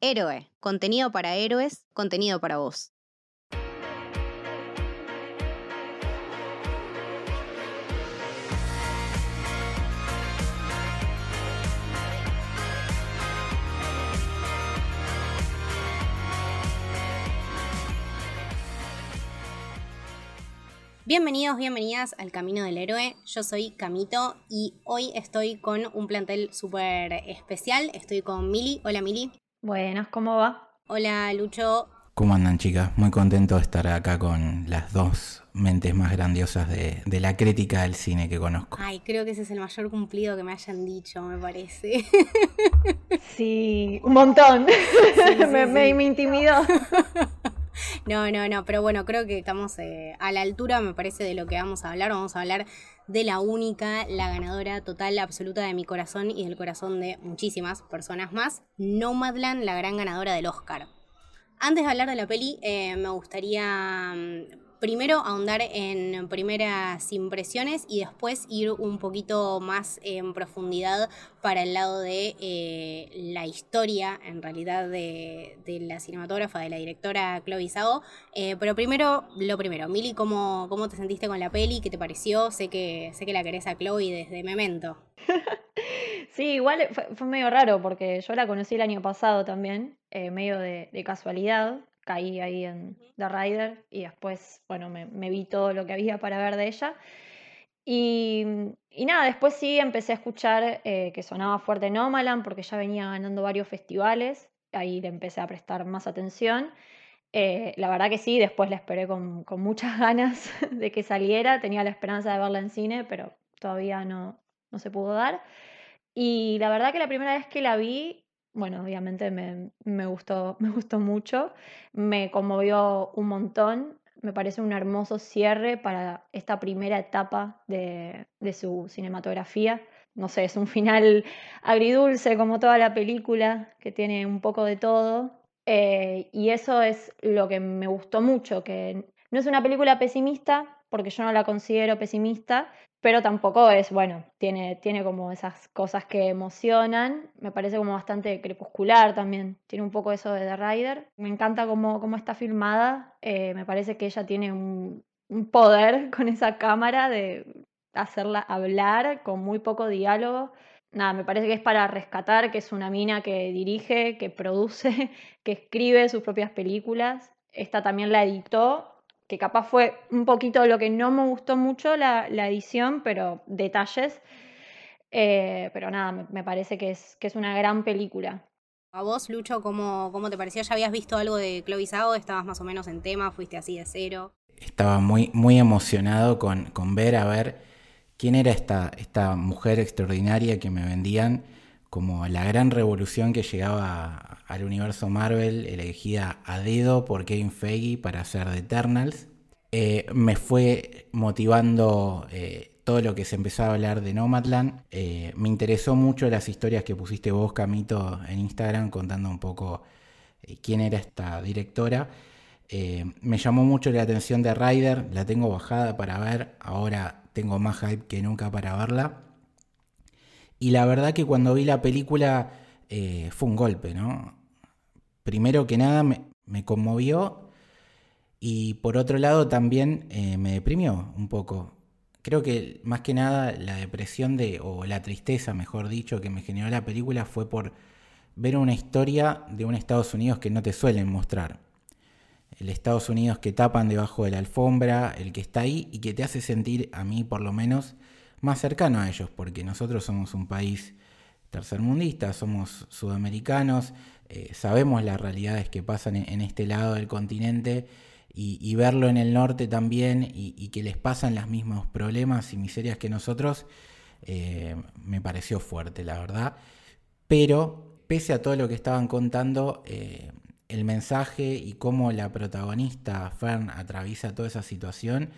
Héroe, contenido para héroes, contenido para vos. Bienvenidos, bienvenidas al Camino del Héroe. Yo soy Camito y hoy estoy con un plantel súper especial. Estoy con Mili. Hola Mili. Buenas, ¿cómo va? Hola Lucho. ¿Cómo andan chicas? Muy contento de estar acá con las dos mentes más grandiosas de, la crítica del cine que conozco. Ay, creo que ese es el mayor cumplido que me hayan dicho, me parece. Sí, un montón. me, me, me intimidó. No, no, no, pero bueno, creo que estamos eh, a la altura, me parece, de lo que vamos a hablar. Vamos a hablar de la única, la ganadora total, absoluta de mi corazón y del corazón de muchísimas personas más, Nomadland, la gran ganadora del Oscar. Antes de hablar de la peli, eh, me gustaría mm, primero ahondar en primeras impresiones y después ir un poquito más en profundidad para el lado de eh, la historia, en realidad, de, la cinematógrafa, de la directora Chloe Zhao. Eh, pero primero, lo primero, Mili, ¿cómo, ¿cómo te sentiste con la peli? ¿Qué te pareció? Sé que, sé que la querés a Chloe desde Memento. Sí, igual fue, medio raro porque yo la conocí el año pasado también, eh, medio de casualidad caí ahí en The Rider y después, bueno, me, vi todo lo que había para ver de ella. Y, nada, después sí empecé a escuchar eh, que sonaba fuerte Nomaland porque ya venía ganando varios festivales, ahí le empecé a prestar más atención. Eh, la verdad que sí, después la esperé con, con, muchas ganas de que saliera, tenía la esperanza de verla en cine, pero todavía no, no se pudo dar. Y la verdad que la primera vez que la vi bueno, obviamente me, gustó, me gustó mucho, me conmovió un montón, me parece un hermoso cierre para esta primera etapa de, su cinematografía. No sé, es un final agridulce como toda la película, que tiene un poco de todo. Eh, y eso es lo que me gustó mucho, que no es una película pesimista, porque yo no la considero pesimista, pero tampoco es, bueno, tiene, tiene como esas cosas que emocionan, me parece como bastante crepuscular también, tiene un poco eso de The Rider, me encanta cómo, cómo está filmada, eh, me parece que ella tiene un, poder con esa cámara de hacerla hablar con muy poco diálogo, nada, me parece que es para rescatar, que es una mina que dirige, que produce, que escribe sus propias películas, esta también la editó que capaz fue un poquito lo que no me gustó mucho la, edición, pero detalles. Eh, pero nada, me, parece que es, que es una gran película. A vos, Lucho, ¿cómo, ¿cómo, te pareció? ¿Ya habías visto algo de Chloe Zhao? ¿Estabas más o menos en tema? ¿Fuiste así de cero? Estaba muy, muy emocionado con, con ver a ver quién era esta, esta mujer extraordinaria que me vendían como la gran revolución que llegaba al universo Marvel, elegida a dedo por Kevin Feige para hacer The Eternals. Eh, me fue motivando eh, todo lo que se empezaba a hablar de Nomadland. Eh, me interesó mucho las historias que pusiste vos, Camito, en Instagram, contando un poco quién era esta directora. me llamó mucho la atención de Ryder, la tengo bajada para ver, ahora tengo más hype que nunca para verla. Y la verdad que cuando vi la película fue un golpe, ¿no? Primero que nada me, conmovió y por otro lado también eh, me deprimió un poco. Creo que más que nada la depresión de, o la tristeza, mejor dicho, que me generó la película fue por ver una historia de un Estados Unidos que no te suelen mostrar. El Estados Unidos que tapan debajo de la alfombra, el que está ahí y que te hace sentir, a mí por lo menos, más cercano a ellos, porque nosotros somos un país tercermundista, somos sudamericanos, eh, sabemos las realidades que pasan en, este lado del continente y, verlo en el norte también y, que les pasan los mismos problemas y miserias que nosotros, eh, me pareció fuerte, la verdad. Pero, pese a todo lo que estaban contando, eh, el mensaje y cómo la protagonista, Fern, atraviesa toda esa situación,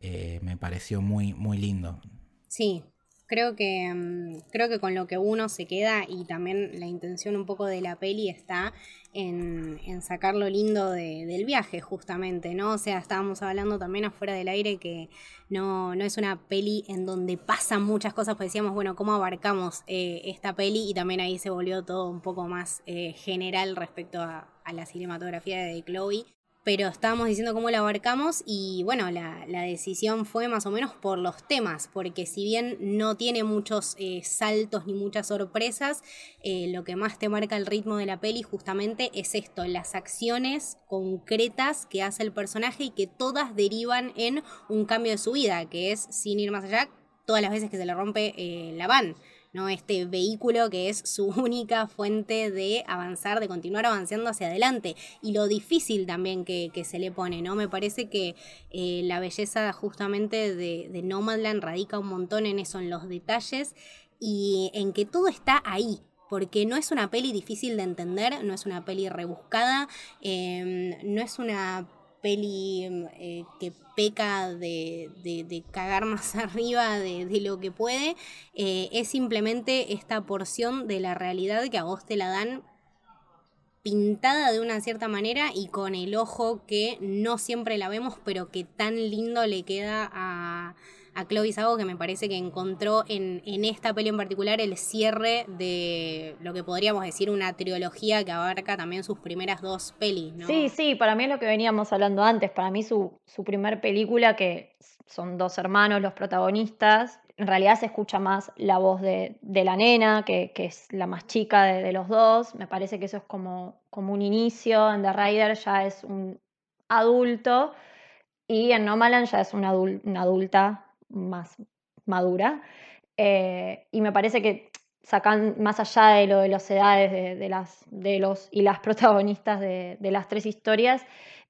me pareció muy, muy lindo. Sí, Creo que, mm, creo que con lo que uno se queda y también la intención un poco de la peli está en, sacar lo lindo del viaje, justamente, ¿no? O sea, estábamos hablando también afuera del aire que no, no es una peli en donde pasan muchas cosas, pues decíamos, bueno, ¿cómo abarcamos eh, esta peli? Y también ahí se volvió todo un poco más eh, general respecto a, a la cinematografía de Chloe pero estábamos diciendo cómo la abarcamos y bueno, la, decisión fue más o menos por los temas, porque si bien no tiene muchos eh, saltos ni muchas sorpresas, eh, lo que más te marca el ritmo de la peli justamente es esto, las acciones concretas que hace el personaje y que todas derivan en un cambio de su vida, que es, sin ir más allá, todas las veces que se le rompe eh, la van. ¿No? Este vehículo que es su única fuente de avanzar, de continuar avanzando hacia adelante. Y lo difícil también que, se le pone, ¿no? Me parece que eh, la belleza justamente de, de Nomadland radica un montón en eso, en los detalles y en que todo está ahí, porque no es una peli difícil de entender, no es una peli rebuscada, em, no es una peli eh, que peca de, de, cagar más arriba de, lo que puede, eh, es simplemente esta porción de la realidad que a vos te la dan pintada de una cierta manera y con el ojo que no siempre la vemos, pero que tan lindo le queda a, a Chloe Sago que me parece que encontró en, esta peli en particular el cierre de lo que podríamos decir una trilogía que abarca también sus primeras dos pelis. Sí, sí, para mí es lo que veníamos hablando antes, para mí su, su primer película, que son dos hermanos los protagonistas, en realidad se escucha más la voz de, de la nena, que, es la más chica de, los dos, me parece que eso es como, como un inicio, en The Rider ya es un adulto, y en Nomaland ya es una adulta más madura. Eh, y me parece que sacan más allá de lo de las edades de, las, de los y las protagonistas de, las tres historias,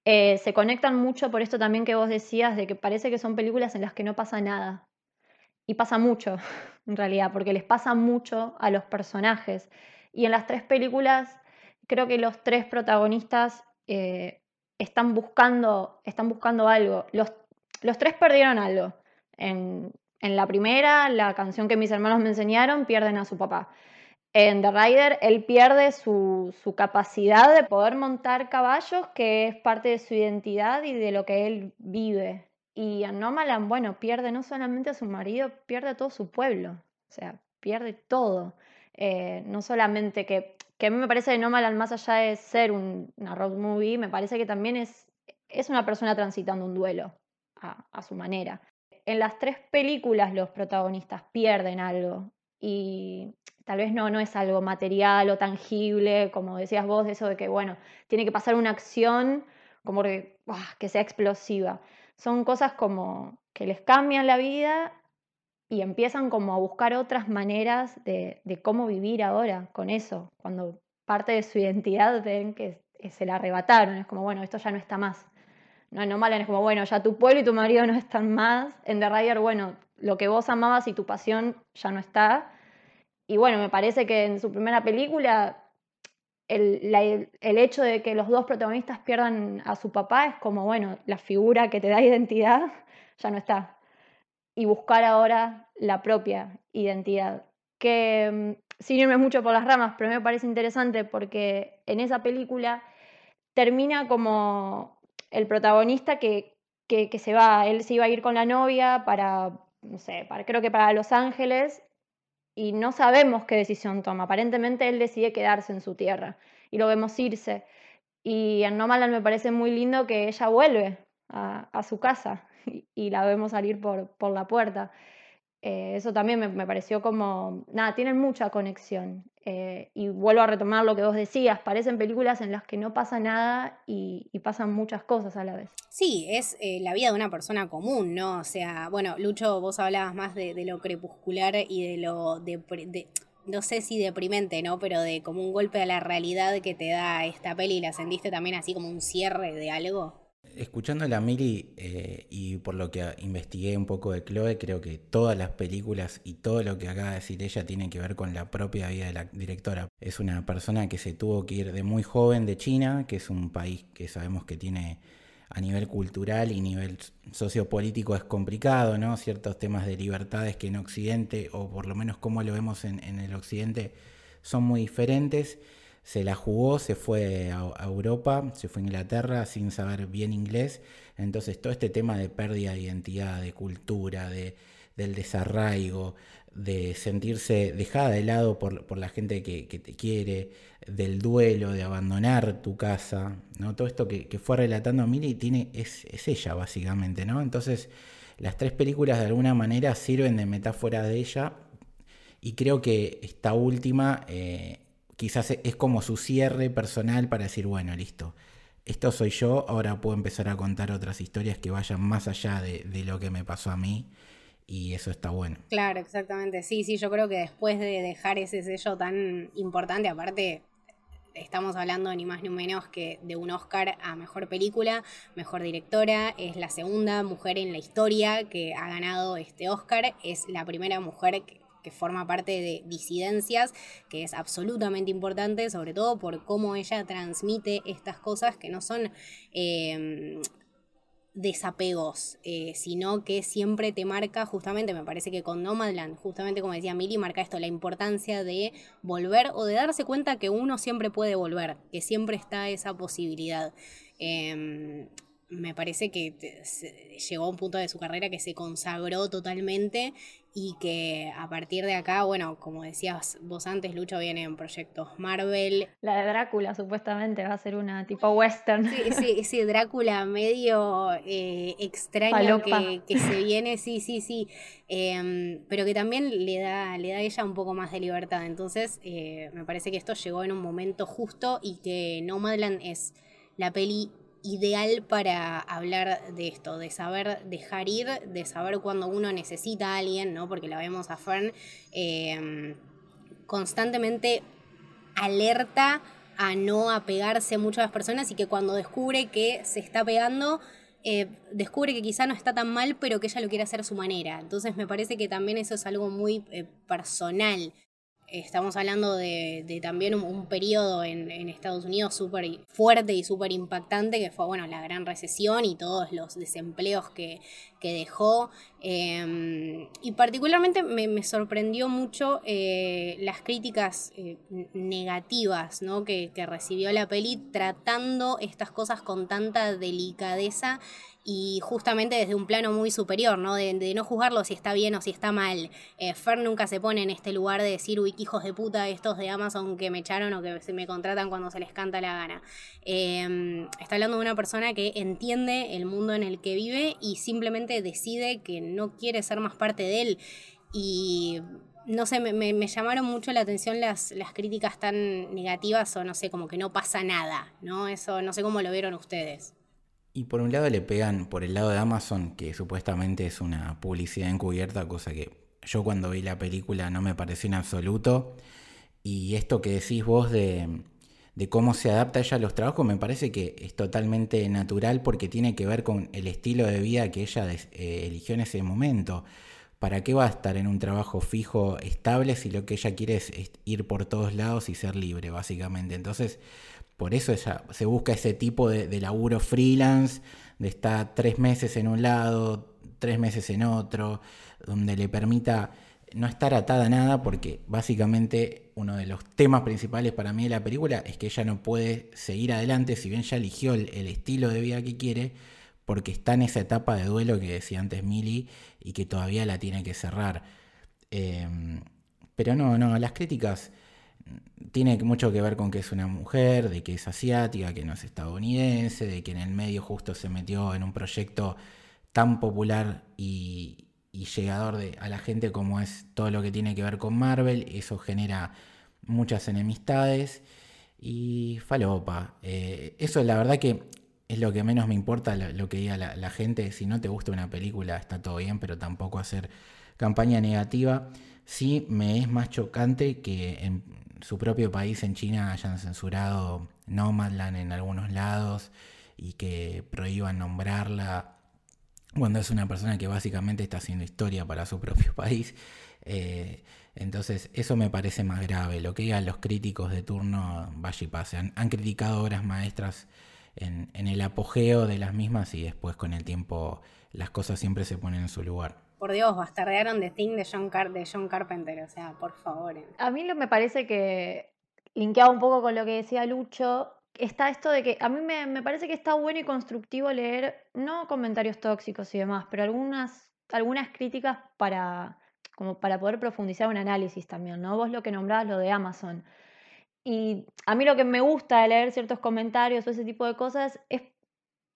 eh, se conectan mucho por esto también que vos decías, de que parece que son películas en las que no pasa nada. Y pasa mucho, en realidad, porque les pasa mucho a los personajes. Y en las tres películas, creo que los tres protagonistas eh, están, buscando, están buscando algo. Los, los tres perdieron algo. En, la primera, la canción que mis hermanos me enseñaron, pierden a su papá. En The Rider, él pierde su, capacidad de poder montar caballos, que es parte de su identidad y de lo que él vive. Y en Nomaland, bueno, pierde no solamente a su marido, pierde a todo su pueblo. O sea, pierde todo. Eh, no solamente que, a mí me parece que Nomaland, más allá de ser una road movie, me parece que también es, es una persona transitando un duelo a su manera en las tres películas los protagonistas pierden algo y tal vez no, no es algo material o tangible, como decías vos, eso de que, bueno, tiene que pasar una acción como que, que sea explosiva. Son cosas como que les cambian la vida y empiezan como a buscar otras maneras de, de cómo vivir ahora con eso, cuando parte de su identidad ven que se la arrebataron, es como, bueno, esto ya no está más. No, no Malan es como, bueno, ya tu pueblo y tu marido no están más. En The Rider, bueno, lo que vos amabas y tu pasión ya no está. Y bueno, me parece que en su primera película el, el, hecho de que los dos protagonistas pierdan a su papá es como, bueno, la figura que te da identidad ya no está. Y buscar ahora la propia identidad. Que mm, sin irme mucho por las ramas, pero me parece interesante porque en esa película termina como el protagonista que, que, se va, él se iba a ir con la novia para, no sé, para, creo que para Los Ángeles, y no sabemos qué decisión toma. Aparentemente él decide quedarse en su tierra y lo vemos irse. Y en Nomaland me parece muy lindo que ella vuelve a, a su casa y, la vemos salir por, por la puerta. Eh, eso también me, pareció como, nada, tienen mucha conexión. Eh, y vuelvo a retomar lo que vos decías, parecen películas en las que no pasa nada y, pasan muchas cosas a la vez. Sí, es eh, la vida de una persona común, ¿no? O sea, bueno, Lucho, vos hablabas más de, lo crepuscular y de lo... De, no sé si deprimente, ¿no? Pero de como un golpe a la realidad que te da esta peli y la sentiste también así como un cierre de algo. Escuchando a la Mili eh, y por lo que investigué un poco de Chloe, creo que todas las películas y todo lo que acaba de decir ella tiene que ver con la propia vida de la directora. Es una persona que se tuvo que ir de muy joven de China, que es un país que sabemos que tiene a nivel cultural y nivel sociopolítico es complicado, ¿no? Ciertos temas de libertades que en Occidente, o por lo menos como lo vemos en, el Occidente, son muy diferentes. Se la jugó, se fue a, Europa, se fue a Inglaterra sin saber bien inglés. Entonces todo este tema de pérdida de identidad, de cultura, de, del desarraigo, de sentirse dejada de lado por, la gente que, te quiere, del duelo, de abandonar tu casa, ¿no? Todo esto que, fue relatando Mili tiene, es, ella básicamente, ¿no? Entonces, las tres películas de alguna manera sirven de metáfora de ella y creo que esta última eh, quizás es como su cierre personal para decir, bueno, listo, esto soy yo, ahora puedo empezar a contar otras historias que vayan más allá de, de lo que me pasó a mí y eso está bueno. Claro, exactamente. Sí, sí, yo creo que después de dejar ese sello tan importante, aparte estamos hablando ni más ni menos que de un Oscar a Mejor Película, Mejor Directora, es la segunda mujer en la historia que ha ganado este Oscar, es la primera mujer que, forma parte de disidencias, que es absolutamente importante, sobre todo por cómo ella transmite estas cosas que no son eh, desapegos, eh, sino que siempre te marca, justamente me parece que con Nomadland, justamente como decía Mili, marca esto, la importancia de volver o de darse cuenta que uno siempre puede volver, que siempre está esa posibilidad. Em, me parece que llegó a un punto de su carrera que se consagró totalmente y que a partir de acá, bueno, como decías vos antes, Lucho, vienen proyectos Marvel. La de Drácula supuestamente va a ser una tipo western. Sí, sí, sí Drácula medio eh, extraño que, se viene, sí, sí, sí, em, pero que también le da, le da a ella un poco más de libertad. Entonces, eh, me parece que esto llegó en un momento justo y que Nomadland es la peli ideal para hablar de esto, de saber dejar ir, de saber cuando uno necesita a alguien, ¿no? Porque la vemos a Fern em, constantemente alerta a no apegarse mucho a las personas y que cuando descubre que se está pegando, eh, descubre que quizá no está tan mal, pero que ella lo quiere hacer a su manera. Entonces me parece que también eso es algo muy eh, personal Estamos hablando de, también un, periodo en, Estados Unidos súper fuerte y súper impactante, que fue bueno, la gran recesión y todos los desempleos que, dejó. Em, y particularmente me, sorprendió mucho eh, las críticas eh, negativas que, que recibió la peli tratando estas cosas con tanta delicadeza y justamente desde un plano muy superior, ¿no? De, no juzgarlo si está bien o si está mal. Eh, Fer nunca se pone en este lugar de decir, uy, hijos de puta, estos de Amazon que me echaron o que se me contratan cuando se les canta la gana. Em, está hablando de una persona que entiende el mundo en el que vive y simplemente decide que no quiere ser más parte de él. Y no sé, me, me, llamaron mucho la atención las, las, críticas tan negativas o no sé, como que no pasa nada, ¿no? Eso no sé cómo lo vieron ustedes. Y por un lado le pegan por el lado de Amazon, que supuestamente es una publicidad encubierta, cosa que yo cuando vi la película no me pareció en absoluto. Y esto que decís vos de, cómo se adapta ella a los trabajos me parece que es totalmente natural porque tiene que ver con el estilo de vida que ella eh, eligió en ese momento. ¿Para qué va a estar en un trabajo fijo, estable, si lo que ella quiere es ir por todos lados y ser libre, básicamente? Entonces, por eso se busca ese tipo de, laburo freelance, de estar tres meses en un lado, tres meses en otro, donde le permita no estar atada a nada, porque básicamente uno de los temas principales para mí de la película es que ella no puede seguir adelante, si bien ya eligió el, estilo de vida que quiere, porque está en esa etapa de duelo que decía antes Milly y que todavía la tiene que cerrar. Em, pero no, no, las críticas tiene mucho que ver con que es una mujer, de que es asiática, que no es estadounidense, de que en el medio justo se metió en un proyecto tan popular y, llegador de, a la gente como es todo lo que tiene que ver con Marvel. Eso genera muchas enemistades y falopa. Eh, eso la verdad que es lo que menos me importa, lo, que diga la, la, gente. Si no te gusta una película está todo bien, pero tampoco hacer campaña negativa. Sí me es más chocante que en, su propio país en China hayan censurado Nomadland en algunos lados y que prohíban nombrarla cuando es una persona que básicamente está haciendo historia para su propio país. Eh, entonces, eso me parece más grave. Lo que digan los críticos de turno, vaya y pase. Han, criticado obras maestras en, en el apogeo de las mismas y después con el tiempo las cosas siempre se ponen en su lugar. Por Dios, bastardearon The Thing de John, Car de John Carpenter, o sea, por favor. A mí lo me parece que, linkeaba un poco con lo que decía Lucho, está esto de que a mí me, me, parece que está bueno y constructivo leer, no comentarios tóxicos y demás, pero algunas, algunas críticas para, como para poder profundizar un análisis también, ¿no? Vos lo que nombrabas, lo de Amazon. Y a mí lo que me gusta de leer ciertos comentarios o ese tipo de cosas es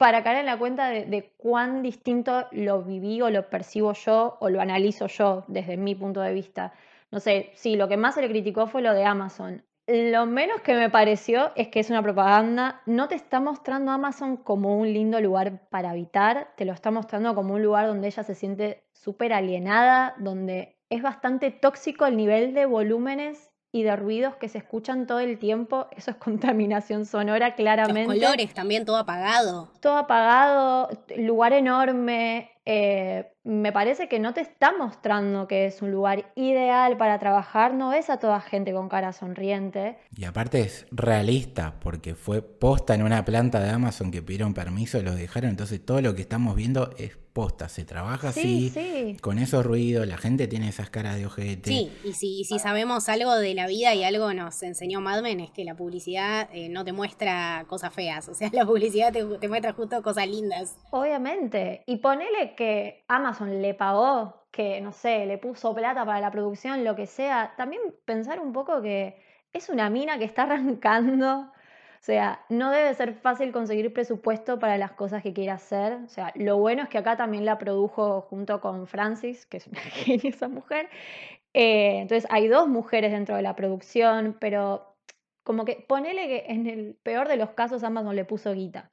para caer en la cuenta de, cuán distinto lo viví o lo percibo yo o lo analizo yo desde mi punto de vista. No sé, sí, lo que más se le criticó fue lo de Amazon. Lo menos que me pareció es que es una propaganda. No te está mostrando Amazon como un lindo lugar para habitar, te lo está mostrando como un lugar donde ella se siente súper alienada, donde es bastante tóxico el nivel de volúmenes y de ruidos que se escuchan todo el tiempo. Eso es contaminación sonora, claramente. Los colores también, todo apagado. Todo apagado, lugar enorme. Eh, me parece que no te está mostrando que es un lugar ideal para trabajar, no ves a toda gente con cara sonriente. Y aparte es realista, porque fue posta en una planta de Amazon que pidieron permiso y los dejaron, entonces todo lo que estamos viendo es posta, se trabaja sí, así, sí. con esos ruidos, la gente tiene esas caras de ojete. Sí, y si, y si sabemos algo de la vida y algo nos enseñó Mad Men es que la publicidad eh, no te muestra cosas feas, o sea, la publicidad te, te muestra justo cosas lindas. Obviamente, y ponele que Amazon le pagó, que no sé, le puso plata para la producción, lo que sea, también pensar un poco que es una mina que está arrancando, sea, no debe ser fácil conseguir presupuesto para las cosas que quiere hacer. O sea, lo bueno es que acá también la produjo junto con Francis, que es una genia esa mujer. Eh, entonces hay dos mujeres dentro de la producción, pero como que ponele que en el peor de los casos Amazon le puso guita.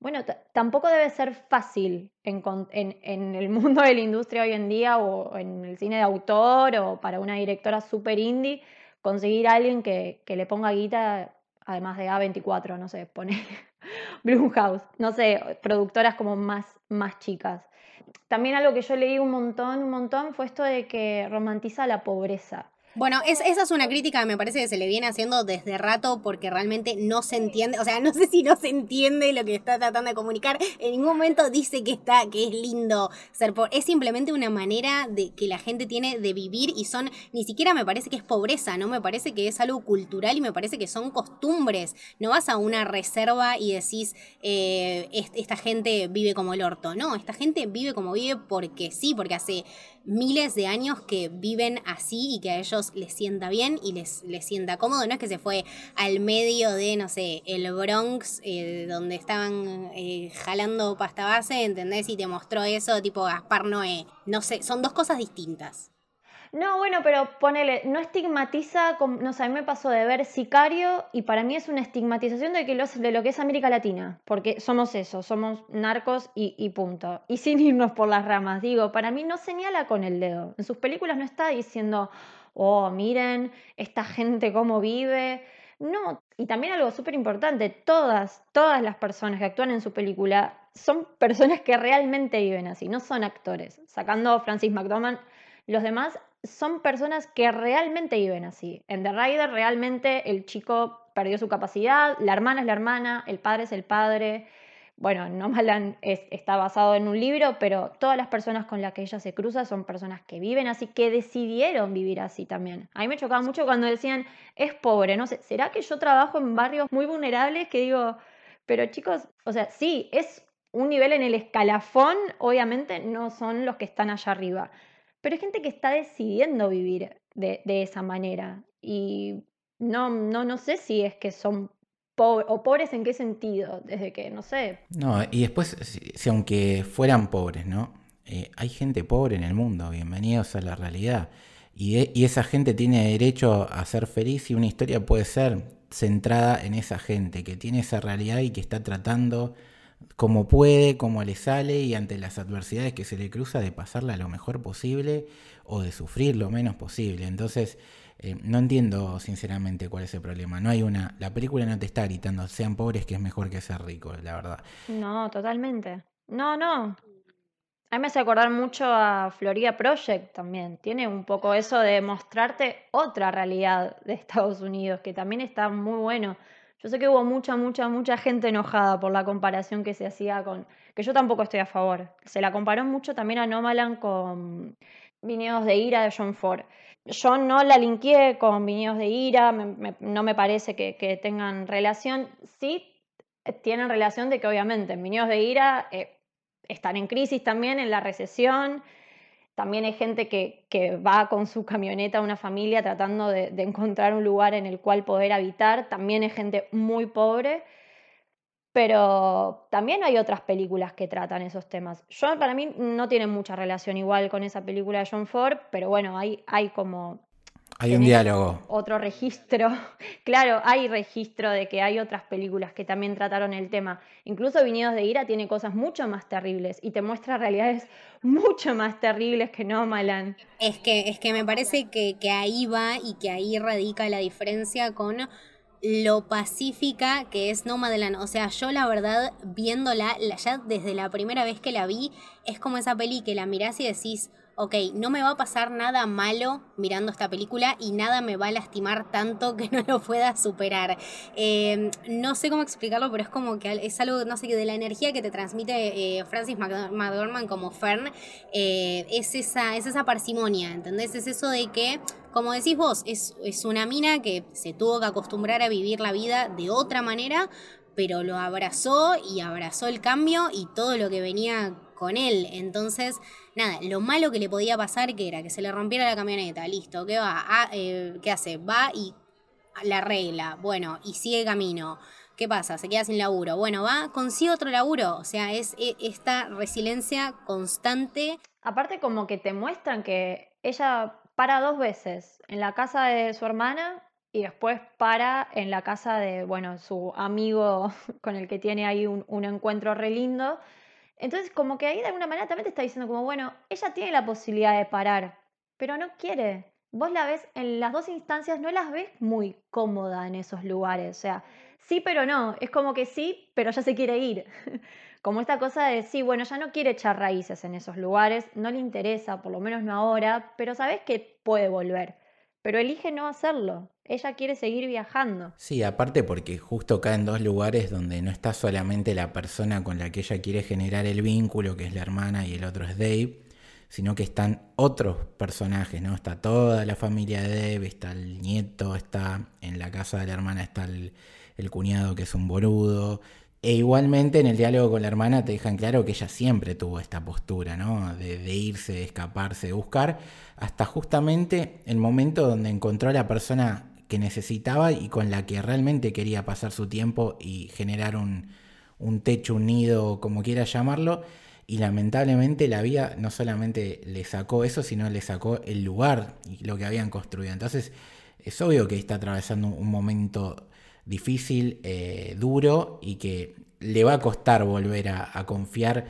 Bueno, tampoco debe ser fácil en, el mundo de la industria hoy en día o en el cine de autor o para una directora super indie conseguir a alguien que, que le ponga guita además de A24, no sé, pone Blumhouse, no sé, productoras como más, más chicas. También algo que yo leí un montón, un montón, fue esto de que romantiza la pobreza. Bueno, es, esa es una crítica que me parece que se le viene haciendo desde rato porque realmente no se entiende, o sea, no sé si no se entiende lo que está tratando de comunicar, en ningún momento dice que está, que es lindo ser pobre, es simplemente una manera de que la gente tiene de vivir y son, ni siquiera me parece que es pobreza, no me parece que es algo cultural y me parece que son costumbres, no vas a una reserva y decís, eh, esta gente vive como el orto, no, esta gente vive como vive porque sí, porque hace miles de años que viven así y que a ellos les sienta bien y les, les sienta cómodo. No es que se fue al medio de, no sé, el Bronx, eh, donde estaban eh, jalando pasta base, ¿entendés? Y te mostró eso, tipo Gaspar Noé. No sé, son dos cosas distintas. No, bueno, pero ponele, no estigmatiza, no sé, a mí me pasó de ver Sicario y para mí es una estigmatización de, lo que es América Latina, porque somos eso, somos narcos y, punto. Y sin irnos por las ramas, digo, para mí no señala con el dedo. En sus películas no está diciendo, oh, miren, esta gente cómo vive. No, y también algo súper importante, todas, todas las personas que actúan en su película son personas que realmente viven así, no son actores. Sacando Francis McDormand, los demás son personas que realmente viven así. En The Rider realmente el chico perdió su capacidad, la hermana es la hermana, el padre es el padre. Bueno, Nomadland es, está basado en un libro, pero todas las personas con las que ella se cruza son personas que viven así, que decidieron vivir así también. A mí me chocaba mucho cuando decían, es pobre, no sé, ¿será que yo trabajo en barrios muy vulnerables? Que digo, pero chicos, o sea, sí, es un nivel en el escalafón, obviamente no son los que están allá arriba pero hay gente que está decidiendo vivir de, esa manera. Y no, no, no sé si es que son pobres, o pobres en qué sentido, desde que, no sé. No, y después, si, aunque fueran pobres, ¿no? Eh, hay gente pobre en el mundo, bienvenidos a la realidad. Y, de, y esa gente tiene derecho a ser feliz y una historia puede ser centrada en esa gente que tiene esa realidad y que está tratando como puede, como le sale y ante las adversidades que se le cruza de pasarla lo mejor posible o de sufrir lo menos posible. Entonces, eh, no entiendo sinceramente cuál es el problema. No hay una, la película no te está gritando, sean pobres que es mejor que ser ricos, la verdad. No, totalmente. No, no. A mí me hace acordar mucho a Florida Project también. Tiene un poco eso de mostrarte otra realidad de Estados Unidos, que también está muy bueno. Yo sé que hubo mucha, mucha, mucha gente enojada por la comparación que se hacía con, que yo tampoco estoy a favor. Se la comparó mucho también a Nomaland con Viñedos de Ira de John Ford. Yo no la linkeé con Viñedos de Ira, no me parece que, tengan relación. Sí tienen relación de que obviamente en Viñedos de Ira eh, están en crisis también, en la recesión. También hay gente que, va con su camioneta, una familia, tratando de, de, encontrar un lugar en el cual poder habitar. También hay gente muy pobre. Pero también hay otras películas que tratan esos temas. Yo, para mí, no tiene mucha relación igual con esa película de John Ford, pero bueno, hay, hay como hay un diálogo. Otro registro. Claro, hay registro de que hay otras películas que también trataron el tema. Incluso Viñedos de Ira tiene cosas mucho más terribles y te muestra realidades mucho más terribles que No Malan. Es que, es que me parece que, que ahí va y que ahí radica la diferencia con lo pacífica que es Nomadland. O sea, yo la verdad, viéndola, ya desde la primera vez que la vi, es como esa peli que la mirás y decís, ok, no me va a pasar nada malo mirando esta película y nada me va a lastimar tanto que no lo pueda superar. Em, no sé cómo explicarlo, pero es como que es algo, no sé, de la energía que te transmite eh, Francis McDormand como Fern, eh, es, esa, es esa parsimonia, ¿entendés? Es eso de que, como decís vos, es, es una mina que se tuvo que acostumbrar a vivir la vida de otra manera, pero lo abrazó y abrazó el cambio y todo lo que venía con él. Entonces, nada, lo malo que le podía pasar que era que se le rompiera la camioneta, listo, ¿qué va? Ah, eh, ¿Qué hace? Va y la arregla, bueno, y sigue camino. ¿Qué pasa? Se queda sin laburo. Bueno, va, consigue otro laburo. O sea, es e, esta resiliencia constante. Aparte como que te muestran que ella para dos veces en la casa de su hermana y después para en la casa de, bueno, su amigo con el que tiene ahí un, un encuentro re lindo. Entonces, como que ahí de alguna manera también te está diciendo como, bueno, ella tiene la posibilidad de parar, pero no quiere. Vos la ves en las dos instancias, no las ves muy cómoda en esos lugares. O sea, sí, pero no. Es como que sí, pero ya se quiere ir. Como esta cosa de, sí, bueno, ya no quiere echar raíces en esos lugares, no le interesa, por lo menos no ahora, pero sabes que puede volver. Pero elige no hacerlo. Ella quiere seguir viajando. Sí, aparte porque justo cae en dos lugares donde no está solamente la persona con la que ella quiere generar el vínculo, que es la hermana y el otro es Dave, sino que están otros personajes, ¿no? Está toda la familia de Dave, está el nieto, está en la casa de la hermana, está el, cuñado que es un boludo. E igualmente en el diálogo con la hermana te dejan claro que ella siempre tuvo esta postura, ¿no? De, irse, de escaparse, de buscar, hasta justamente el momento donde encontró a la persona que necesitaba y con la que realmente quería pasar su tiempo y generar un, techo, un nido, como quiera llamarlo. Y lamentablemente la vida no solamente le sacó eso, sino le sacó el lugar y lo que habían construido. Entonces es obvio que está atravesando un momento difícil, eh, duro y que le va a costar volver a, confiar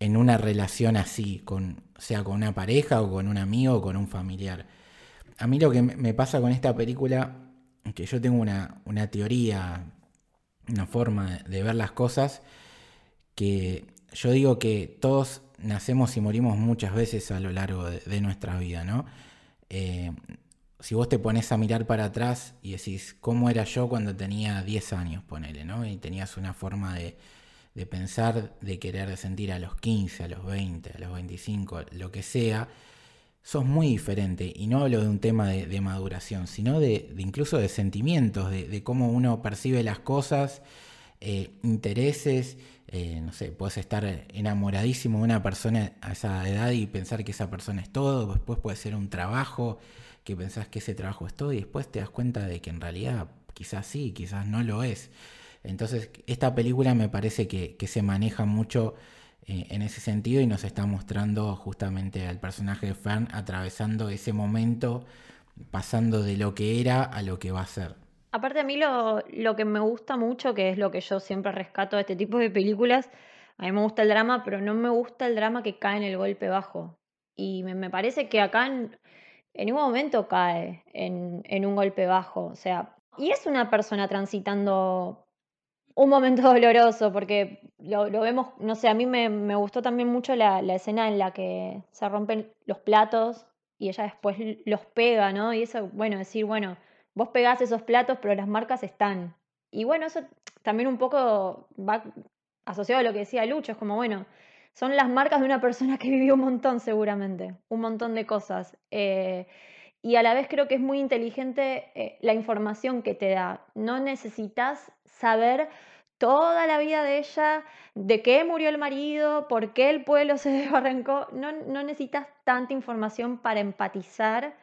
en una relación así, sea con una pareja o con un amigo o con un familiar a mí lo que me pasa con esta película que yo tengo una, teoría, una forma de ver las cosas, que yo digo que todos nacemos y morimos muchas veces a lo largo de, nuestra vida, ¿no? Eh, si vos te pones a mirar para atrás y decís, ¿cómo era yo cuando tenía 10 años, ponele, ¿no? Y tenías una forma de, de pensar, de querer, sentir a los 15, a los 20, a los 25, lo que sea, sos muy diferente. Y no hablo de un tema de, maduración, sino de, incluso de sentimientos, de, cómo uno percibe las cosas, eh, intereses. Eh, no sé, puedes estar enamoradísimo de una persona a esa edad y pensar que esa persona es todo. Después puede ser un trabajo que pensás que ese trabajo es todo y después te das cuenta de que en realidad quizás sí, quizás no lo es. Entonces, esta película me parece que, que se maneja mucho eh, en ese sentido y nos está mostrando justamente al personaje de Fern atravesando ese momento, pasando de lo que era a lo que va a ser. Aparte a mí lo, lo que me gusta mucho, que es lo que yo siempre rescato de este tipo de películas, a mí me gusta el drama, pero no me gusta el drama que cae en el golpe bajo. Y me, parece que acá en, ningún momento cae en, un golpe bajo. O sea, y es una persona transitando un momento doloroso, porque lo, vemos, no sé, a mí me, gustó también mucho la, escena en la que se rompen los platos y ella después los pega, ¿no? Y eso, bueno, decir, bueno, vos pegás esos platos, pero las marcas están. y bueno, eso también un poco va asociado a lo que decía Lucho, es como, bueno, son las marcas de una persona que vivió un montón seguramente, un montón de cosas. Eh, y a la vez creo que es muy inteligente eh, la información que te da. No necesitas saber toda la vida de ella, de qué murió el marido, por qué el pueblo se desbarrancó. No, no necesitas tanta información para empatizar,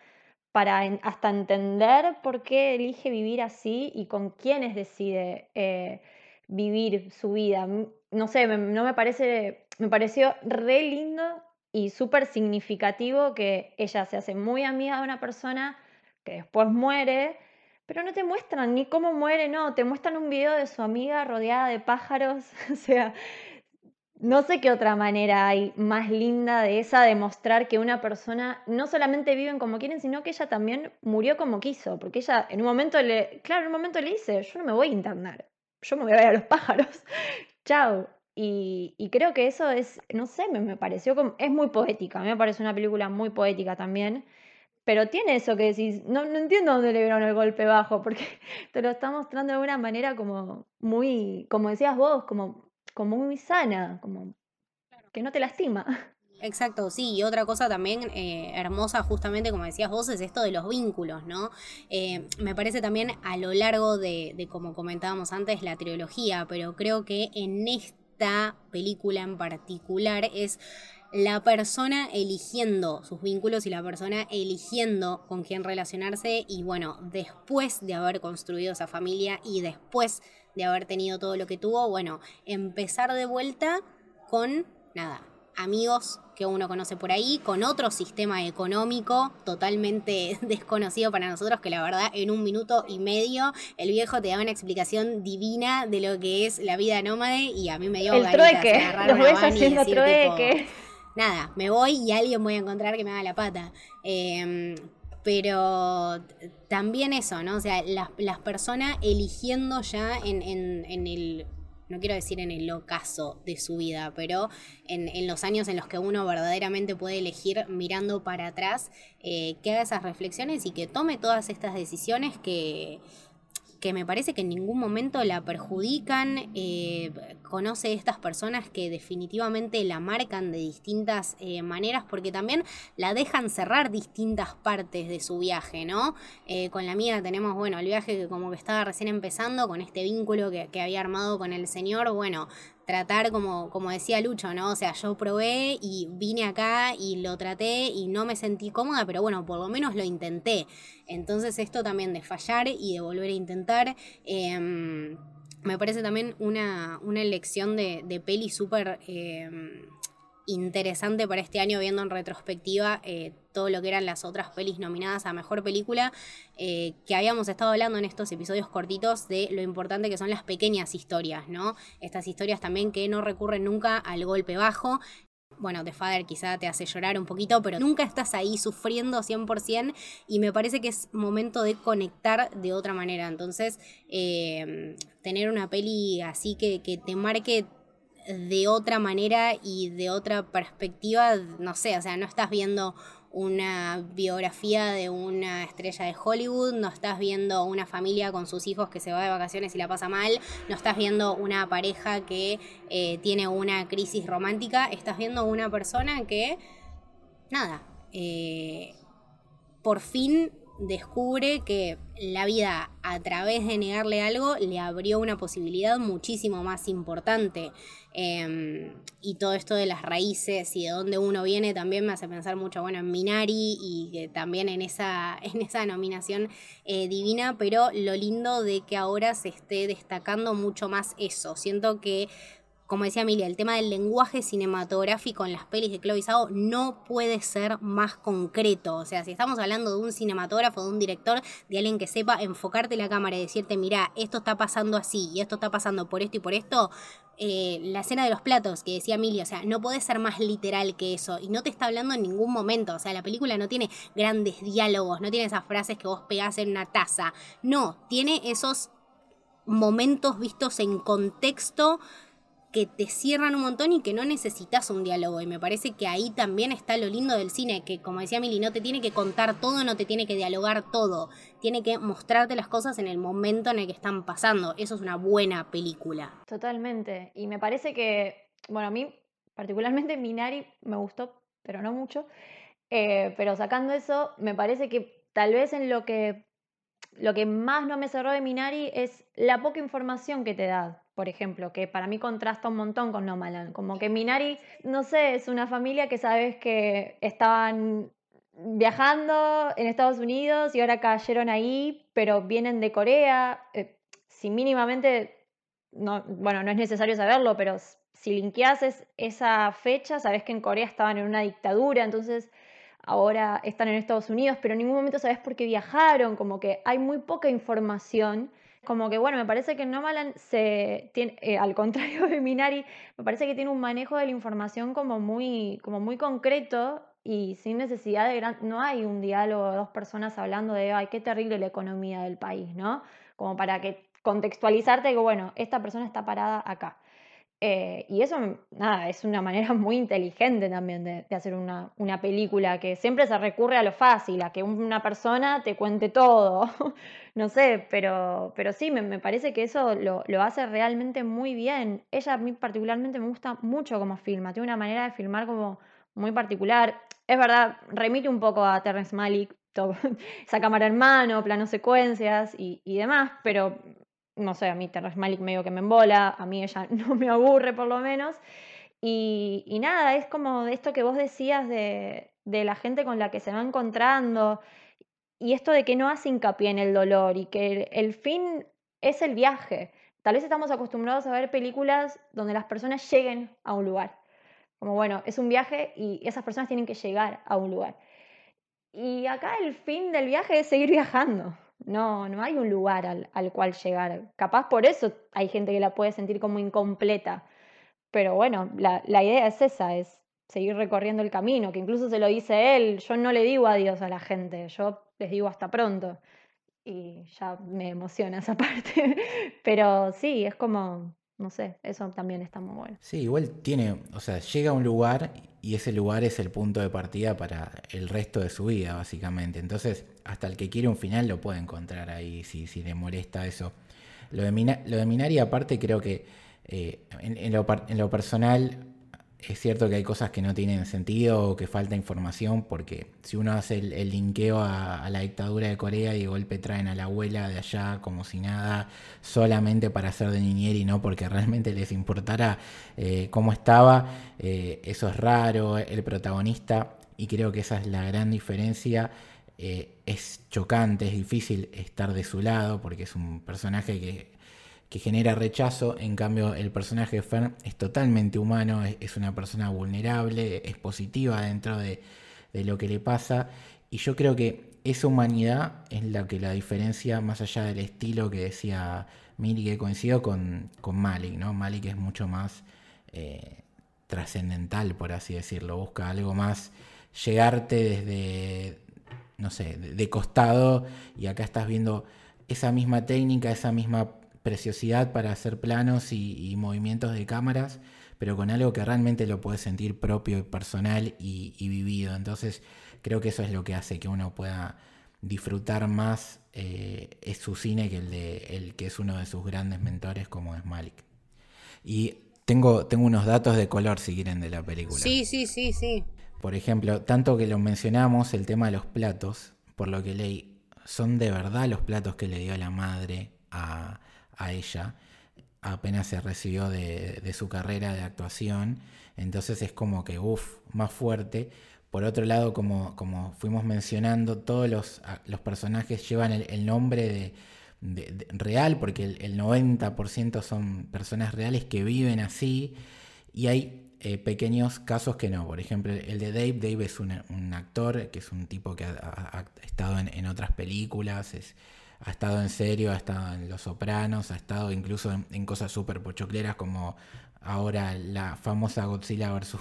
para hasta entender por qué elige vivir así y con quiénes decide eh, vivir su vida. No sé, no me parece, me pareció re lindo y súper significativo que ella se hace muy amiga de una persona que después muere, pero no te muestran ni cómo muere, no, te muestran un video de su amiga rodeada de pájaros, o sea, no sé qué otra manera hay más linda de esa de mostrar que una persona no solamente vive como quieren, sino que ella también murió como quiso, porque ella en un momento le, claro, en un momento le dice, yo no me voy a internar, yo me voy a ver a los pájaros, chao, y, creo que eso es, no sé, me, pareció como, es muy poética, a mí me parece una película muy poética también, pero tiene eso que decís, no, no entiendo dónde le vieron el golpe bajo, porque te lo está mostrando de una manera como muy, como decías vos, como, como muy sana, como que no te lastima. Exacto, sí, y otra cosa también eh, hermosa, justamente como decías vos, es esto de los vínculos, ¿no? Eh, me parece también a lo largo de, de, como comentábamos antes, la trilogía, pero creo que en este esta película en particular es la persona eligiendo sus vínculos y la persona eligiendo con quién relacionarse y bueno, después de haber construido esa familia y después de haber tenido todo lo que tuvo, bueno, empezar de vuelta con nada, amigos que uno conoce por ahí, con otro sistema económico totalmente desconocido para nosotros, que la verdad en un minuto y medio el viejo te da una explicación divina de lo que es la vida nómade y a mí me dio el trueque, los ves haciendo trueque. nada, me voy y alguien voy a encontrar que me haga la pata. Em, pero también eso, ¿no? O sea, las, personas eligiendo ya en, en el no quiero decir en el ocaso de su vida, pero en, los años en los que uno verdaderamente puede elegir mirando para atrás, eh, que haga esas reflexiones y que tome todas estas decisiones que, que me parece que en ningún momento la perjudican, eh, conoce estas personas que definitivamente la marcan de distintas eh, maneras porque también la dejan cerrar distintas partes de su viaje, ¿no? Eh, con la amiga tenemos, bueno, el viaje que como que estaba recién empezando, con este vínculo que, que había armado con el señor, bueno, tratar como, como decía Lucho, ¿no? O sea, yo probé y vine acá y lo traté y no me sentí cómoda, pero bueno, por lo menos lo intenté. Entonces esto también de fallar y de volver a intentar. Em, me parece también una, una elección de, de peli súper em, interesante para este año viendo en retrospectiva eh, todo lo que eran las otras pelis nominadas a Mejor Película, eh, que habíamos estado hablando en estos episodios cortitos de lo importante que son las pequeñas historias, ¿no? Estas historias también que no recurren nunca al golpe bajo. Bueno, The Father quizá te hace llorar un poquito, pero nunca estás ahí sufriendo 100% y me parece que es momento de conectar de otra manera. Entonces, eh, tener una peli así que, que te marque de otra manera y de otra perspectiva, no sé, o sea, no estás viendo una biografía de una estrella de Hollywood, no estás viendo una familia con sus hijos que se va de vacaciones y la pasa mal, no estás viendo una pareja que eh, tiene una crisis romántica, estás viendo una persona que, nada, eh, por fin descubre que la vida a través de negarle algo le abrió una posibilidad muchísimo más importante. Em, y todo esto de las raíces y de dónde uno viene también me hace pensar mucho bueno, en Minari y también en esa, en esa nominación eh, divina, pero lo lindo de que ahora se esté destacando mucho más eso. Siento que como decía Emilia, el tema del lenguaje cinematográfico en las pelis de Chloe Zhao no puede ser más concreto. O sea, si estamos hablando de un cinematógrafo, de un director, de alguien que sepa enfocarte la cámara y decirte, mira, esto está pasando así y esto está pasando por esto y por esto, eh, la escena de los platos que decía Emilia, o sea, no puede ser más literal que eso y no te está hablando en ningún momento, o sea, la película no tiene grandes diálogos, no tiene esas frases que vos pegás en una taza, no, tiene esos momentos vistos en contexto que te cierran un montón y que no necesitas un diálogo. Y me parece que ahí también está lo lindo del cine, que como decía Mili, no te tiene que contar todo, no te tiene que dialogar todo. tiene que mostrarte las cosas en el momento en el que están pasando. Eso es una buena película. Totalmente. Y me parece que, bueno, a mí particularmente Minari me gustó, pero no mucho. Eh, pero sacando eso, me parece que tal vez en lo que lo que más no me cerró de Minari es la poca información que te da, por ejemplo, que para mí contrasta un montón con Nomalan. Como que Minari, no sé, es una familia que sabes que estaban viajando en Estados Unidos y ahora cayeron ahí, pero vienen de Corea. Eh, si mínimamente, no, bueno, no es necesario saberlo, pero si linkeas esa fecha, sabes que en Corea estaban en una dictadura, entonces ahora están en Estados Unidos, pero en ningún momento sabes por qué viajaron, como que hay muy poca información. Como que bueno, me parece que Nomalan se tiene, eh, al contrario de Minari, me parece que tiene un manejo de la información como muy, como muy concreto y sin necesidad de gran, no hay un diálogo de dos personas hablando de, ay, qué terrible la economía del país, ¿no? Como para que contextualizarte que, bueno, esta persona está parada acá. Eh, y eso, nada, es una manera muy inteligente también de, hacer una, una, película, que siempre se recurre a lo fácil, a que una persona te cuente todo, no sé, pero, pero sí, me, parece que eso lo, lo, hace realmente muy bien. Ella a mí particularmente me gusta mucho como filma, tiene una manera de filmar como muy particular. Es verdad, remite un poco a Terrence Malick, esa cámara en mano, planos secuencias y, y demás, pero no sé, a mí Terrence Malik medio que me embola, a mí ella no me aburre por lo menos. Y, nada, es como esto que vos decías de, la gente con la que se va encontrando y esto de que no hace hincapié en el dolor y que el, fin es el viaje. Tal vez estamos acostumbrados a ver películas donde las personas lleguen a un lugar. Como bueno, es un viaje y esas personas tienen que llegar a un lugar. Y acá el fin del viaje es seguir viajando. No, no hay un lugar al, cual llegar. Capaz por eso hay gente que la puede sentir como incompleta. Pero bueno, la, idea es esa, es seguir recorriendo el camino, que incluso se lo dice él, yo no le digo adiós a la gente, yo les digo hasta pronto. Y ya me emociona esa parte. Pero sí, es como, no sé, eso también está muy bueno. Sí, igual tiene, o sea, llega a un lugar y ese lugar es el punto de partida para el resto de su vida, básicamente. Entonces, hasta el que quiere un final lo puede encontrar ahí, si, si le molesta eso. Lo de, lo de Minari, aparte, creo que eh, en, lo, en lo personal es cierto que hay cosas que no tienen sentido o que falta información, porque si uno hace el, linkeo a, la dictadura de Corea y de golpe traen a la abuela de allá como si nada, solamente para hacer de niñera y no porque realmente les importara eh, cómo estaba, eh, eso es raro, el protagonista, y creo que esa es la gran diferencia. Eh, es chocante, es difícil estar de su lado porque es un personaje que que genera rechazo, en cambio el personaje de Fern es totalmente humano, es, una persona vulnerable, es positiva dentro de, lo que le pasa, y yo creo que esa humanidad es la que la diferencia, más allá del estilo que decía Miri, que coincido con, con Malik, ¿no? Malik es mucho más eh, trascendental, por así decirlo, busca algo más, llegarte desde, no sé, de costado, y acá estás viendo esa misma técnica, esa misma preciosidad para hacer planos y, movimientos de cámaras, pero con algo que realmente lo puedes sentir propio, personal y, vivido. Entonces creo que eso es lo que hace que uno pueda disfrutar más eh, es su cine que el de el que es uno de sus grandes mentores como es Malik. Y tengo, tengo unos datos de color si quieren de la película. Sí, sí, sí, sí. Por ejemplo, tanto que lo mencionamos, el tema de los platos, por lo que leí, son de verdad los platos que le dio la madre a, a ella apenas se recibió de, su carrera de actuación, entonces es como que, uff, más fuerte. Por otro lado, como, como fuimos mencionando, todos los, los personajes llevan el, nombre de, real, porque el, 90% son personas reales que viven así, y hay eh, pequeños casos que no. Por ejemplo, el de Dave, Dave es un, actor, que es un tipo que ha, estado en, en, otras películas, ha estado en serio, ha estado en Los Sopranos, ha estado incluso en, cosas súper pochocleras como ahora la famosa Godzilla vs.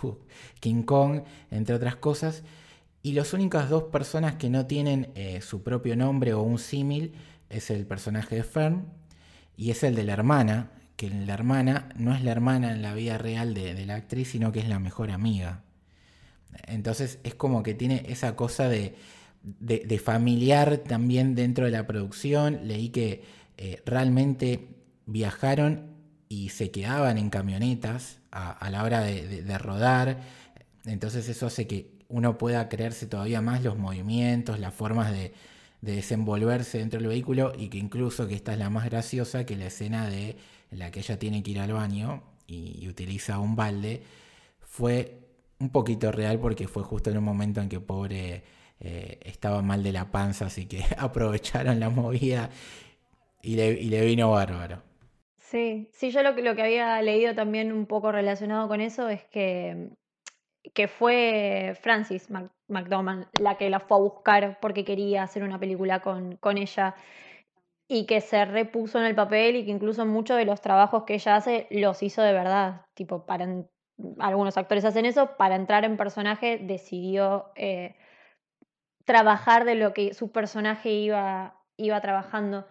King Kong, entre otras cosas. Y las únicas dos personas que no tienen eh, su propio nombre o un símil es el personaje de Fern y es el de la hermana, que la hermana no es la hermana en la vida real de, de la actriz, sino que es la mejor amiga. Entonces es como que tiene esa cosa de de, familiar también dentro de la producción. Leí que eh, realmente viajaron y se quedaban en camionetas a, la hora de, rodar. Entonces eso hace que uno pueda creerse todavía más los movimientos, las formas de, desenvolverse dentro del vehículo y que incluso que esta es la más graciosa que la escena de la que ella tiene que ir al baño y, utiliza un balde fue un poquito real porque fue justo en un momento en que pobre eh, estaba mal de la panza, así que aprovecharon la movida y le, vino bárbaro. Sí, sí, yo lo que, había leído también un poco relacionado con eso es que, que fue Francis McDormand la que la fue a buscar porque quería hacer una película con, con ella y que se repuso en el papel y que incluso muchos de los trabajos que ella hace los hizo de verdad, tipo, para algunos actores hacen eso, para entrar en personaje decidió eh, trabajar de lo que su personaje iba, iba trabajando.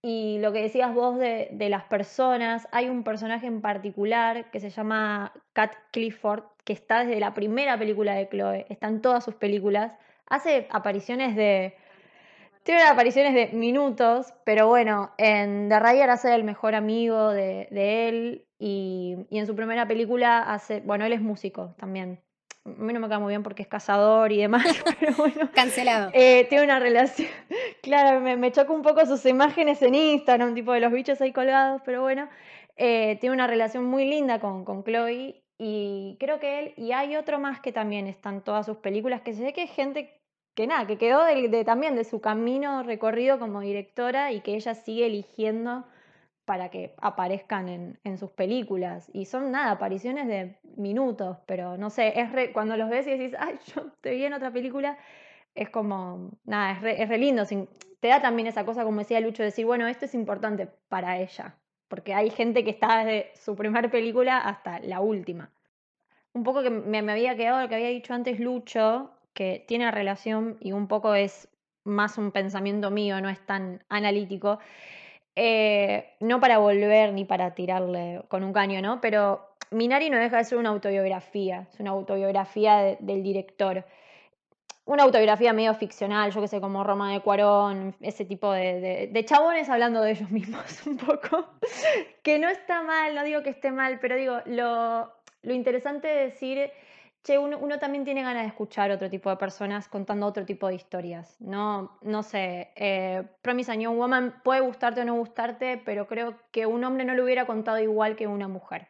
Y lo que decías vos de, las personas, hay un personaje en particular que se llama Cat Clifford, que está desde la primera película de Chloe, está en todas sus películas, hace apariciones de... Tiene apariciones de minutos, pero bueno, en The Rider hace el mejor amigo de, él y, y, en su primera película hace, bueno, él es músico también, a mí no me queda muy bien porque es cazador y demás, pero bueno. Cancelado. Eh, tiene una relación. Claro, me, me choca un poco sus imágenes en Instagram, tipo de los bichos ahí colgados, pero bueno. Eh, tiene una relación muy linda con, con Chloe y creo que él, y hay otro más que también está en todas sus películas, que se ve que es gente que nada, que quedó de, también de su camino recorrido como directora y que ella sigue eligiendo para que aparezcan en, sus películas. Y son nada, apariciones de minutos, pero no sé, es cuando los ves y decís, ay, yo te vi en otra película, es como, nada, es re, es re lindo. te da también esa cosa, como decía Lucho, decir, bueno, esto es importante para ella, porque hay gente que está desde su primera película hasta la última. Un poco que me, me había quedado lo que había dicho antes Lucho, que tiene relación y un poco es más un pensamiento mío, no es tan analítico, eh, no para volver ni para tirarle con un caño, ¿no? Pero Minari no deja de ser una autobiografía, es una autobiografía del director. Una autobiografía medio ficcional, yo que sé, como Roma de Cuarón, ese tipo de, de, chabones hablando de ellos mismos un poco. que no está mal, no digo que esté mal, pero digo, lo, lo interesante de decir che, uno, también tiene ganas de escuchar otro tipo de personas contando otro tipo de historias. No, no sé, eh, Promise a Young Woman puede gustarte o no gustarte, pero creo que un hombre no lo hubiera contado igual que una mujer.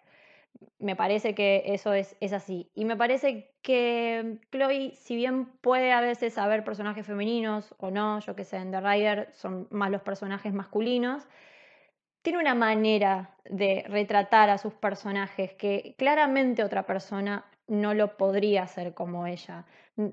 Me parece que eso es, es así. Y me parece que Chloe, si bien puede a veces haber personajes femeninos o no, yo que sé, en The Rider son más los personajes masculinos, tiene una manera de retratar a sus personajes que claramente otra persona no lo podría hacer como ella.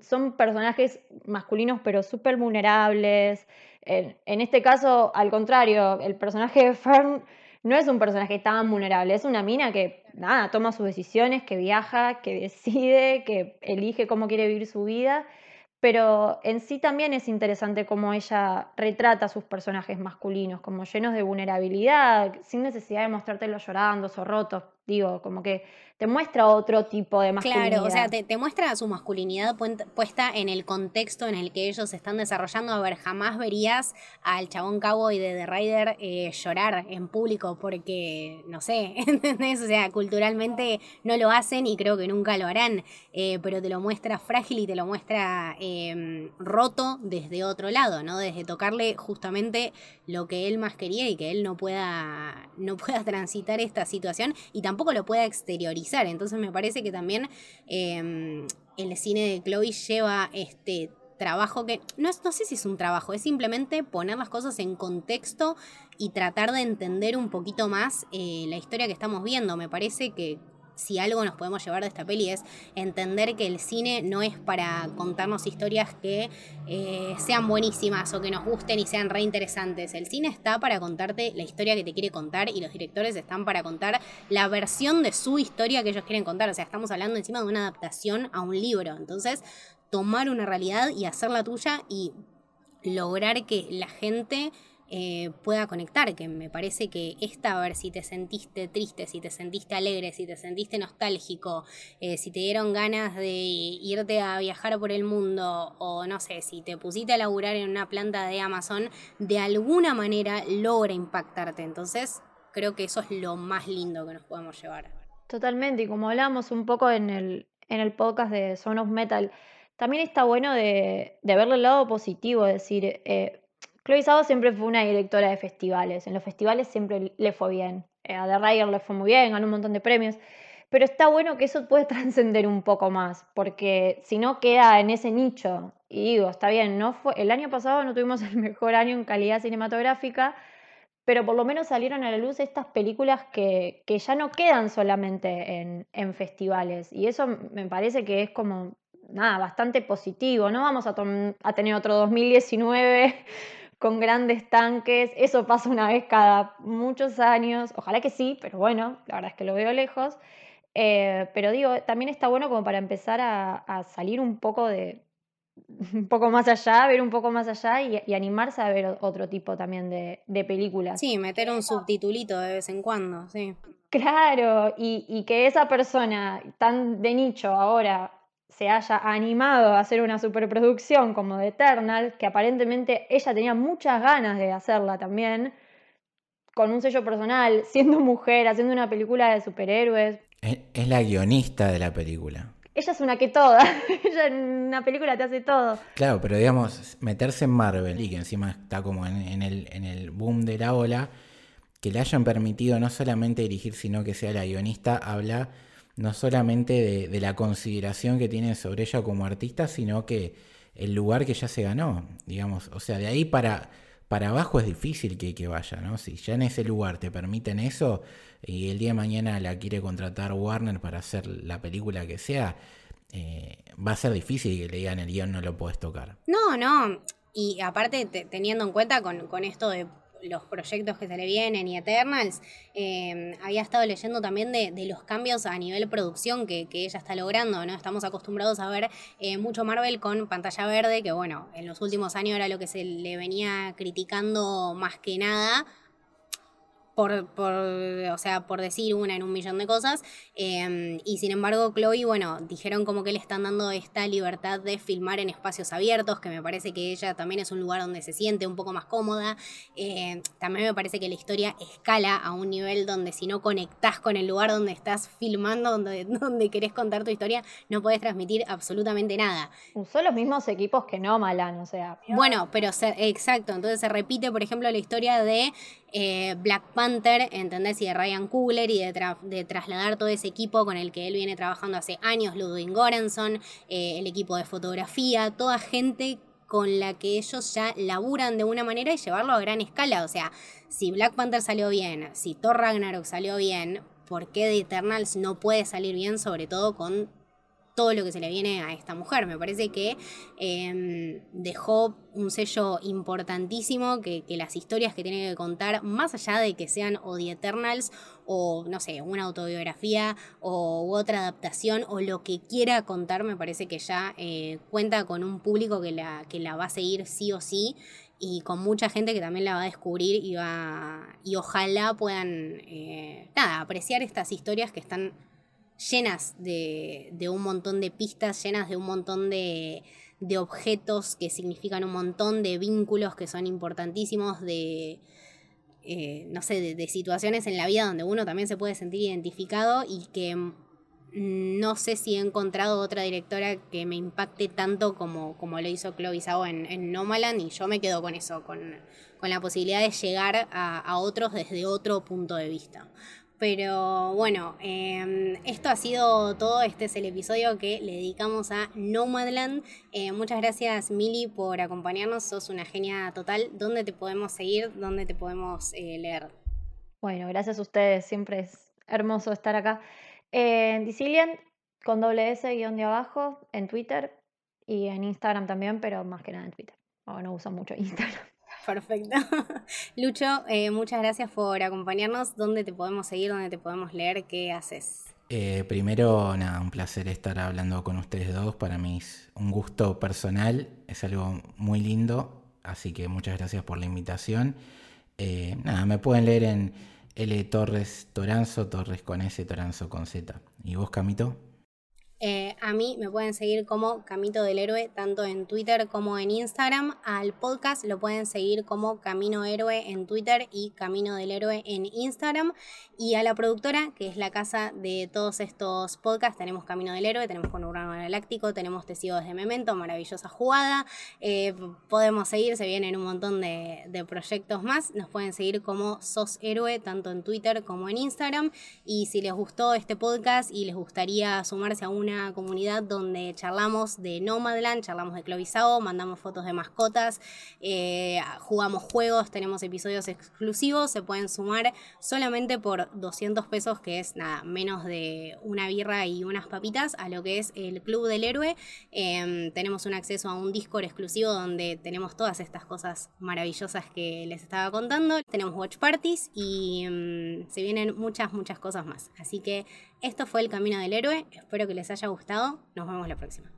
Son personajes masculinos pero súper vulnerables. En, este caso, al contrario, el personaje de Fern no es un personaje tan vulnerable, es una mina que nada, toma sus decisiones, que viaja, que decide, que elige cómo quiere vivir su vida pero en sí también es interesante cómo ella retrata a sus personajes masculinos, como llenos de vulnerabilidad, sin necesidad de mostrártelos llorando o rotos. Digo, como que te muestra otro tipo de masculinidad. Claro, o sea, te, te, muestra su masculinidad puesta en el contexto en el que ellos están desarrollando. A ver, jamás verías al chabón cowboy de The Rider eh, llorar en público porque, no sé, ¿entendés? O sea, culturalmente no lo hacen y creo que nunca lo harán, eh, pero te lo muestra frágil y te lo muestra em, roto desde otro lado, ¿no? Desde tocarle justamente lo que él más quería y que él no pueda, no pueda transitar esta situación y tampoco tampoco lo pueda exteriorizar. Entonces me parece que también em, el cine de Chloe lleva este trabajo que no, no sé si es un trabajo, es simplemente poner las cosas en contexto y tratar de entender un poquito más eh, la historia que estamos viendo. Me parece que si algo nos podemos llevar de esta peli es entender que el cine no es para contarnos historias que eh, sean buenísimas o que nos gusten y sean reinteresantes. El cine está para contarte la historia que te quiere contar y los directores están para contar la versión de su historia que ellos quieren contar. O sea, estamos hablando encima de una adaptación a un libro. Entonces, tomar una realidad y hacerla tuya y lograr que la gente eh, pueda conectar, que me parece que esta, a ver si te sentiste triste, si te sentiste alegre, si te sentiste nostálgico, eh, si te dieron ganas de irte a viajar por el mundo o no sé, si te pusiste a laburar en una planta de Amazon, de alguna manera logra impactarte. Entonces, creo que eso es lo más lindo que nos podemos llevar. Totalmente, y como hablamos un poco en el, en el podcast de Son of Metal, también está bueno de, verle el lado positivo, es decir, eh, Chloe siempre fue una directora de festivales. En los festivales siempre le fue bien. Eh, a The Rider le fue muy bien, ganó un montón de premios. Pero está bueno que eso puede trascender un poco más, porque si no queda en ese nicho. Y digo, está bien, no fue, el año pasado no tuvimos el mejor año en calidad cinematográfica, pero por lo menos salieron a la luz estas películas que, ya no quedan solamente en, festivales. Y eso me parece que es como, nada, bastante positivo. No vamos a tener otro 2019 con grandes tanques. Eso pasa una vez cada muchos años. Ojalá que sí, pero bueno, la verdad es que lo veo lejos. Eh, pero digo, también está bueno como para empezar a, salir un poco de un poco más allá, ver un poco más allá y, animarse a ver otro tipo también de, de, películas. Sí, meter un subtitulito de vez en cuando, sí. Claro, y, y que esa persona tan de nicho ahora se haya animado a hacer una superproducción como The Eternal, que aparentemente ella tenía muchas ganas de hacerla también, con un sello personal, siendo mujer, haciendo una película de superhéroes. Es, la guionista de la película. Ella es una que toda, ella en una película te hace todo. Claro, pero digamos, meterse en Marvel y que encima está como en, el, en el boom de la ola, que le hayan permitido no solamente dirigir, sino que sea la guionista, habla no solamente de, la consideración que tienen sobre ella como artista, sino que el lugar que ya se ganó, digamos, o sea, de ahí para, para abajo es difícil que, vaya, ¿no? Si ya en ese lugar te permiten eso y el día de mañana la quiere contratar Warner para hacer la película que sea, eh, va a ser difícil que le digan el guion no lo puedes tocar. No, no, y aparte teniendo en cuenta con, con esto de los proyectos que se le vienen y Eternals, em, había estado leyendo también de, los cambios a nivel producción que, ella está logrando, ¿no? Estamos acostumbrados a ver eh, mucho Marvel con pantalla verde, que bueno, en los últimos años era lo que se le venía criticando más que nada por, por, o sea, por decir una en un millón de cosas. Em, y sin embargo, Chloe, bueno, dijeron como que le están dando esta libertad de filmar en espacios abiertos, que me parece que ella también es un lugar donde se siente un poco más cómoda. Em, también me parece que la historia escala a un nivel donde si no conectás con el lugar donde estás filmando, donde, donde querés contar tu historia, no podés transmitir absolutamente nada. Usó los mismos equipos que no Malan, o sea. Bueno, pero exacto, entonces se repite, por ejemplo, la historia de eh, Black Panther, ¿entendés? Y de Ryan Coogler y de, trasladar todo ese equipo con el que él viene trabajando hace años, Ludwig Göransson, eh, el equipo de fotografía, toda gente con la que ellos ya laburan de una manera y llevarlo a gran escala. O sea, si Black Panther salió bien, si Thor Ragnarok salió bien, ¿por qué The Eternals no puede salir bien, sobre todo con todo lo que se le viene a esta mujer. Me parece que em, dejó un sello importantísimo que, las historias que tiene que contar, más allá de que sean o The Eternals o, no sé, una autobiografía o otra adaptación o lo que quiera contar, me parece que ya eh, cuenta con un público que la, que la va a seguir sí o sí y con mucha gente que también la va a descubrir y va y ojalá puedan eh, nada apreciar estas historias que están llenas de, un montón de pistas, llenas de un montón de, objetos que significan un montón de vínculos que son importantísimos, de, eh, no sé, de, situaciones en la vida donde uno también se puede sentir identificado y que no sé si he encontrado otra directora que me impacte tanto como, como lo hizo Chloe Zhao en, en Nomaland y yo me quedo con eso, con, la posibilidad de llegar a, a otros desde otro punto de vista. Pero bueno, em, esto ha sido todo. Este es el episodio que le dedicamos a Nomadland. Eh, muchas gracias, Mili, por acompañarnos. Sos una genia total. ¿Dónde te podemos seguir? ¿Dónde te podemos eh, leer? Bueno, gracias a ustedes. Siempre es hermoso estar acá. En Dicilian, con doble S guion de abajo, en Twitter y en Instagram también, pero más que nada en Twitter. no uso mucho Instagram. Perfecto. Lucho, eh, muchas gracias por acompañarnos. ¿Dónde te podemos seguir? ¿Dónde te podemos leer? ¿Qué haces? Eh, primero, nada, un placer estar hablando con ustedes dos. Para mí es un gusto personal, es algo muy lindo así que muchas gracias por la invitación. Eh, nada, me pueden leer en L Torres Toranzo, Torres con S, Toranzo con Z. ¿Y vos, Camito? Eh, a mí me pueden seguir como Camito del Héroe, tanto en Twitter como en Instagram. Al podcast lo pueden seguir como Camino Héroe en Twitter y Camino del Héroe en Instagram. Y a la productora, que es la casa de todos estos podcasts, tenemos Camino del Héroe, tenemos Con Urbano Galáctico, tenemos Testigos de Memento, maravillosa jugada. Eh, podemos seguir, se vienen un montón de, de proyectos más. Nos pueden seguir como Sos Héroe, tanto en Twitter como en Instagram. Y si les gustó este podcast y les gustaría sumarse a un una comunidad donde charlamos de Nomadland, charlamos de Clovisao, mandamos fotos de mascotas, eh, jugamos juegos, tenemos episodios exclusivos, se pueden sumar solamente por 200 pesos, que es nada, menos de una birra y unas papitas, a lo que es el Club del Héroe. Em, tenemos un acceso a un Discord exclusivo donde tenemos todas estas cosas maravillosas que les estaba contando. Tenemos watch parties y em, se vienen muchas, muchas cosas más. Así que esto fue El Camino del Héroe, espero que les haya gustado, nos vemos la próxima.